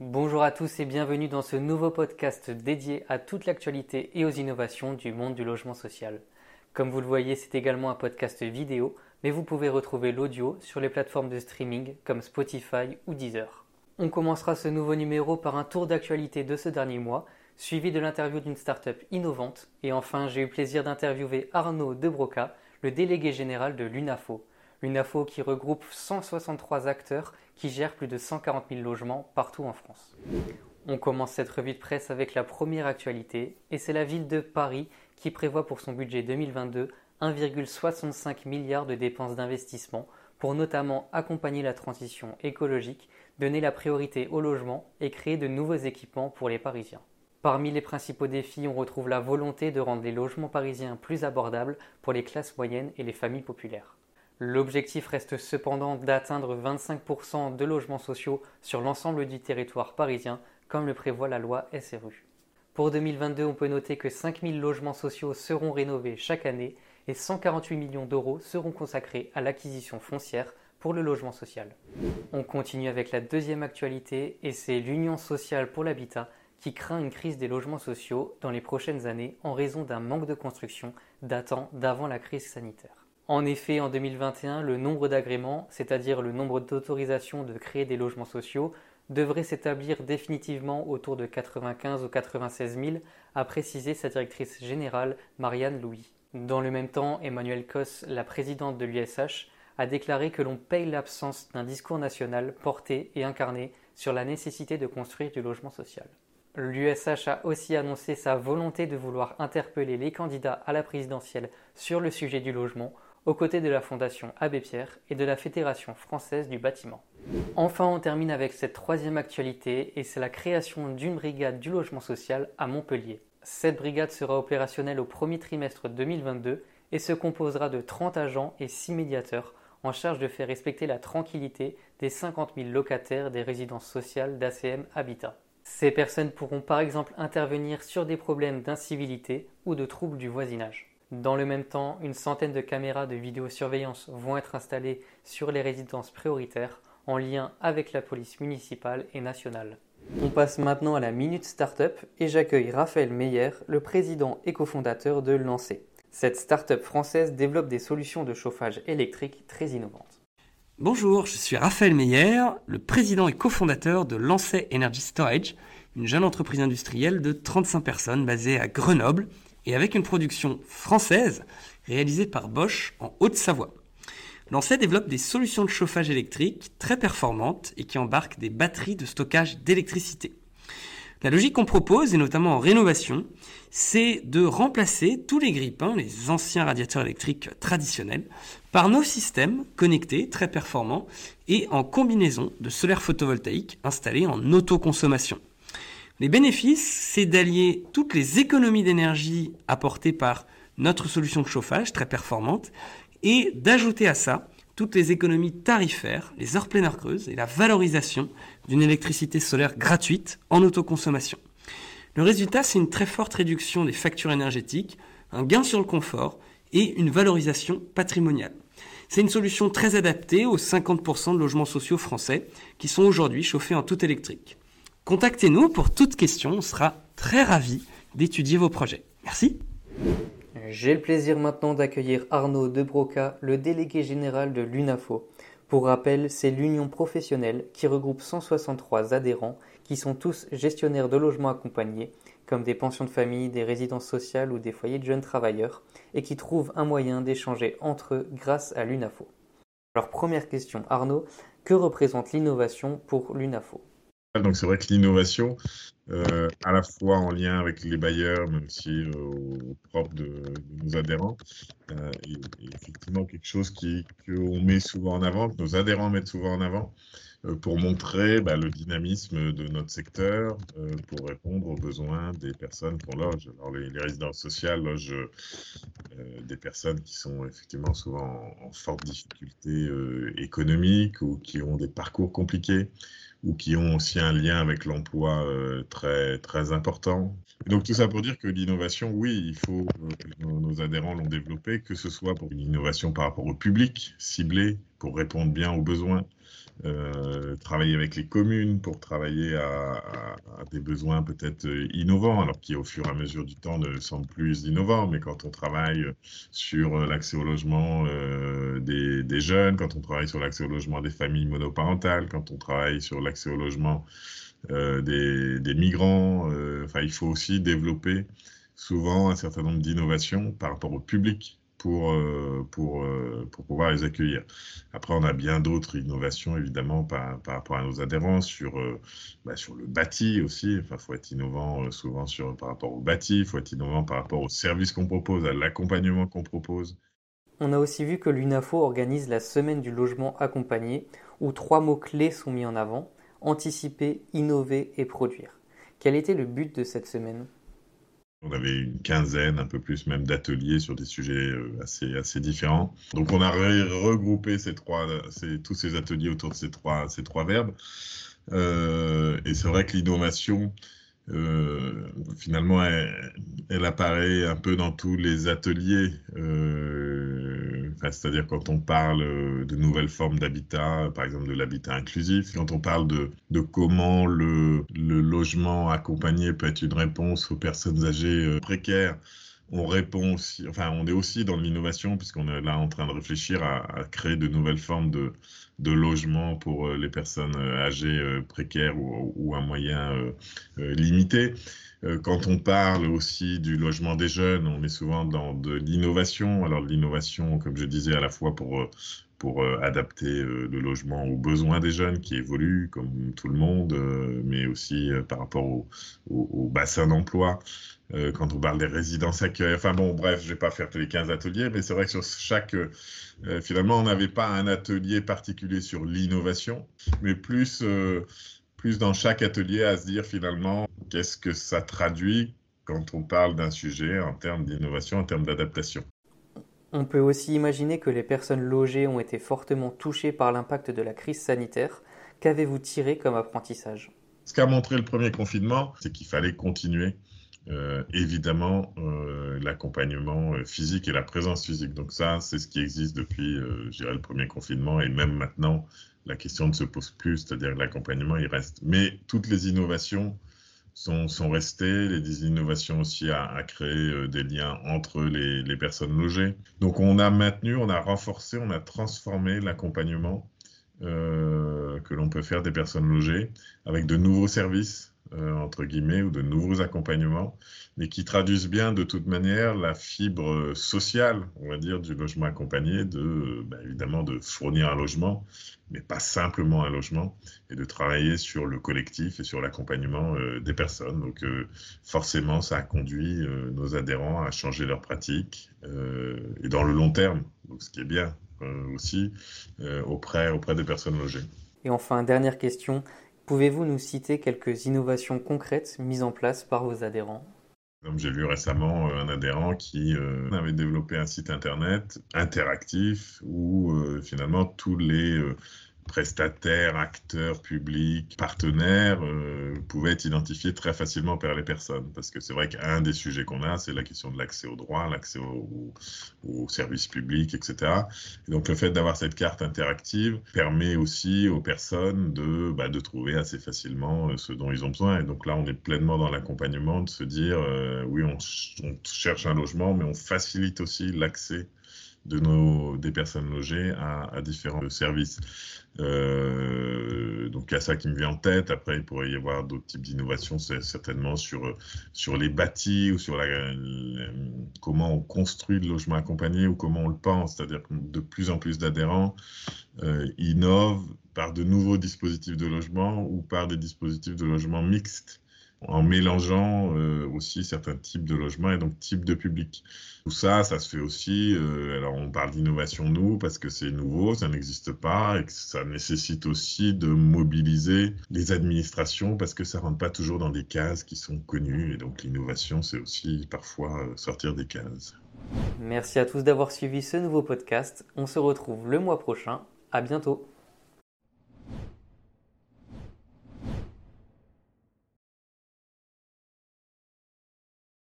Bonjour à tous et bienvenue dans ce nouveau podcast dédié à toute l'actualité et aux innovations du monde du logement social. Comme vous le voyez, c'est également un podcast vidéo, mais vous pouvez retrouver l'audio sur les plateformes de streaming comme Spotify ou Deezer. On commencera ce nouveau numéro par un tour d'actualité de ce dernier mois, suivi de l'interview d'une start-up innovante, et enfin j'ai eu plaisir d'interviewer Arnaud Debroca, le délégué général de l'UNAFO. L'UNAFO qui regroupe 163 acteurs qui gèrent plus de 140 000 logements partout en France. On commence cette revue de presse avec la première actualité, et c'est la ville de Paris qui prévoit pour son budget 2022 1,65 milliard de dépenses d'investissement pour notamment accompagner la transition écologique, donner la priorité au logement et créer de nouveaux équipements pour les Parisiens. Parmi les principaux défis, on retrouve la volonté de rendre les logements parisiens plus abordables pour les classes moyennes et les familles populaires. L'objectif reste cependant d'atteindre 25% de logements sociaux sur l'ensemble du territoire parisien, comme le prévoit la loi SRU. Pour 2022, on peut noter que 5000 logements sociaux seront rénovés chaque année et 148 millions d'euros seront consacrés à l'acquisition foncière pour le logement social. On continue avec la deuxième actualité et c'est l'Union sociale pour l'habitat qui craint une crise des logements sociaux dans les prochaines années en raison d'un manque de construction datant d'avant la crise sanitaire. En effet, en 2021, le nombre d'agréments, c'est-à-dire le nombre d'autorisations de créer des logements sociaux, devrait s'établir définitivement autour de 95 ou 96 000, a précisé sa directrice générale Marianne Louis. Dans le même temps, Emmanuel Cos, la présidente de l'USH, a déclaré que l'on paye l'absence d'un discours national porté et incarné sur la nécessité de construire du logement social. L'USH a aussi annoncé sa volonté de vouloir interpeller les candidats à la présidentielle sur le sujet du logement aux côtés de la Fondation Abbé Pierre et de la Fédération française du bâtiment. Enfin, on termine avec cette troisième actualité et c'est la création d'une brigade du logement social à Montpellier. Cette brigade sera opérationnelle au premier trimestre 2022 et se composera de 30 agents et 6 médiateurs en charge de faire respecter la tranquillité des 50 000 locataires des résidences sociales d'ACM Habitat. Ces personnes pourront par exemple intervenir sur des problèmes d'incivilité ou de troubles du voisinage. Dans le même temps, une centaine de caméras de vidéosurveillance vont être installées sur les résidences prioritaires en lien avec la police municipale et nationale. On passe maintenant à la Minute Startup et j'accueille Raphaël Meyer, le président et cofondateur de Lancé. Cette startup française développe des solutions de chauffage électrique très innovantes. Bonjour, je suis Raphaël Meyer, le président et cofondateur de Lancet Energy Storage, une jeune entreprise industrielle de 35 personnes basée à Grenoble et avec une production française réalisée par Bosch en Haute-Savoie. Lancet développe des solutions de chauffage électrique très performantes et qui embarquent des batteries de stockage d'électricité. La logique qu'on propose, et notamment en rénovation, c'est de remplacer tous les grippins, les anciens radiateurs électriques traditionnels, par nos systèmes connectés très performants et en combinaison de solaire photovoltaïque installés en autoconsommation. Les bénéfices, c'est d'allier toutes les économies d'énergie apportées par notre solution de chauffage très performante et d'ajouter à ça toutes les économies tarifaires, les heures pleines heures creuses et la valorisation d'une électricité solaire gratuite en autoconsommation. Le résultat, c'est une très forte réduction des factures énergétiques, un gain sur le confort et une valorisation patrimoniale. C'est une solution très adaptée aux 50% de logements sociaux français qui sont aujourd'hui chauffés en tout électrique. Contactez-nous pour toute question, on sera très ravis d'étudier vos projets. Merci. J'ai le plaisir maintenant d'accueillir Arnaud Debroca, le délégué général de l'UNAFO. Pour rappel, c'est l'union professionnelle qui regroupe 163 adhérents qui sont tous gestionnaires de logements accompagnés, comme des pensions de famille, des résidences sociales ou des foyers de jeunes travailleurs, et qui trouvent un moyen d'échanger entre eux grâce à l'UNAFO. Alors première question, Arnaud, que représente l'innovation pour l'UNAFO? Donc c'est vrai que l'innovation, euh, à la fois en lien avec les bailleurs, même si euh, au propre de, nos adhérents, euh, est, effectivement quelque chose qu'on met souvent en avant, que nos adhérents mettent souvent en avant, euh, pour montrer bah, le dynamisme de notre secteur, euh, pour répondre aux besoins des personnes qu'on loge. Alors les, résidences sociales logent des personnes qui sont effectivement souvent en, en forte difficulté économique ou qui ont des parcours compliqués ou qui ont aussi un lien avec l'emploi euh, très, très important. donc tout ça pour dire que l'innovation, oui, il faut, euh, nos, adhérents l'ont développé, que ce soit pour une innovation par rapport au public ciblé, pour répondre bien aux besoins, euh, travailler avec les communes pour travailler à, des besoins peut-être innovants, alors qui au fur et à mesure du temps ne semblent plus innovants, mais quand on travaille sur l'accès au logement des, des, jeunes, quand on travaille sur l'accès au logement des familles monoparentales, quand on travaille sur l'accès au logement des, des, migrants, enfin, il faut aussi développer souvent un certain nombre d'innovations par rapport au public pour, euh, pour, euh, pour pouvoir les accueillir. Après, on a bien d'autres innovations, évidemment, par, par, rapport à nos adhérents, sur, euh, bah, sur le bâti aussi. Enfin, il faut être innovant souvent sur, par rapport au bâti, il faut être innovant par rapport aux services qu'on propose, à l'accompagnement qu'on propose. On a aussi vu que l'UNAFO organise la semaine du logement accompagné, où trois mots-clés sont mis en avant, anticiper, innover et produire. Quel était le but de cette semaine? On avait une quinzaine, un peu plus même d'ateliers sur des sujets euh, assez, assez différents. Donc on a regroupé ces trois, tous ces ateliers autour de ces trois, ces trois verbes. Euh, et c'est vrai que l'innovation, euh, finalement, elle, apparaît un peu dans tous les ateliers. C'est-à-dire quand on parle de nouvelles formes d'habitat, par exemple de l'habitat inclusif, quand on parle de, comment le, logement accompagné peut être une réponse aux personnes âgées précaires, on répond aussi, enfin, on est aussi dans l'innovation puisqu'on est là en train de réfléchir à, créer de nouvelles formes de, logement pour euh, les personnes euh, âgées euh, précaires ou, à moyen limité. Quand on parle aussi du logement des jeunes, on est souvent dans de l'innovation. Alors l'innovation, comme je disais, à la fois pour pour adapter le logement aux besoins des jeunes qui évoluent comme tout le monde, mais aussi par rapport au, bassin d'emploi. Euh, quand on parle des résidences accueil. Enfin bon, bref, je vais pas faire tous les 15 ateliers, mais c'est vrai que sur chaque... Euh, finalement, on n'avait pas un atelier particulier sur l'innovation, mais plus, euh, plus dans chaque atelier à se dire finalement qu'est-ce que ça traduit quand on parle d'un sujet en termes d'innovation, en termes d'adaptation? On peut aussi imaginer que les personnes logées ont été fortement touchées par l'impact de la crise sanitaire. Qu'avez-vous tiré comme apprentissage? Ce qu'a montré le premier confinement, c'est qu'il fallait continuer euh, évidemment euh, l'accompagnement euh, physique et la présence physique. Donc ça, c'est ce qui existe depuis, je dirais, le premier confinement et même maintenant, la question ne se pose plus, c'est-à-dire l'accompagnement, il reste. Mais toutes les innovations sont, sont restées, les innovations aussi à, créer des liens entre les, personnes logées. Donc on a maintenu, on a renforcé, on a transformé l'accompagnement que l'on peut faire des personnes logées avec de nouveaux services euh, entre guillemets, ou de nouveaux accompagnements, mais qui traduisent bien de toute manière la fibre sociale, on va dire, du logement accompagné, de, ben, évidemment, de fournir un logement, mais pas simplement un logement, et de travailler sur le collectif et sur l'accompagnement euh, des personnes. Donc, euh, forcément, ça a conduit nos adhérents à changer leurs pratiques, et dans le long terme, donc ce qui est bien aussi, auprès, auprès des personnes logées. Et enfin, dernière question, Pouvez-vous nous citer quelques innovations concrètes mises en place par vos adhérents? J'ai vu récemment euh, un adhérent qui euh, avait développé un site internet interactif où euh, finalement tous les prestataires, acteurs publics, partenaires euh, pouvaient être identifiés très facilement par les personnes. Parce que c'est vrai qu'un des sujets qu'on a, c'est la question de l'accès aux droits, l'accès aux, services publics, etc. Et donc le fait d'avoir cette carte interactive permet aussi aux personnes de, bah, de trouver assez facilement euh, ce dont ils ont besoin. Et donc là, on est pleinement dans l'accompagnement de se dire, euh, oui, on, on cherche un logement, mais on facilite aussi l'accès de nos, des personnes logées à, différents services. Euh, donc il y a ça qui me vient en tête. Après, il pourrait y avoir d'autres types d'innovations, certainement sur, sur les bâtis ou sur la, comment on construit le logement accompagné ou comment on le pense. C'est-à-dire que de plus en plus d'adhérents euh, innovent par de nouveaux dispositifs de logement ou par des dispositifs de logement mixtes en mélangeant euh, aussi certains types de logements et donc types de publics. Tout ça, ça se fait aussi, euh, alors on parle d'innovation nous parce que c'est nouveau, ça n'existe pas et que ça nécessite aussi de mobiliser les administrations parce que ça rentre pas toujours dans des cases qui sont connues et donc l'innovation c'est aussi parfois euh, sortir des cases. Merci à tous d'avoir suivi ce nouveau podcast. On se retrouve le mois prochain. À bientôt.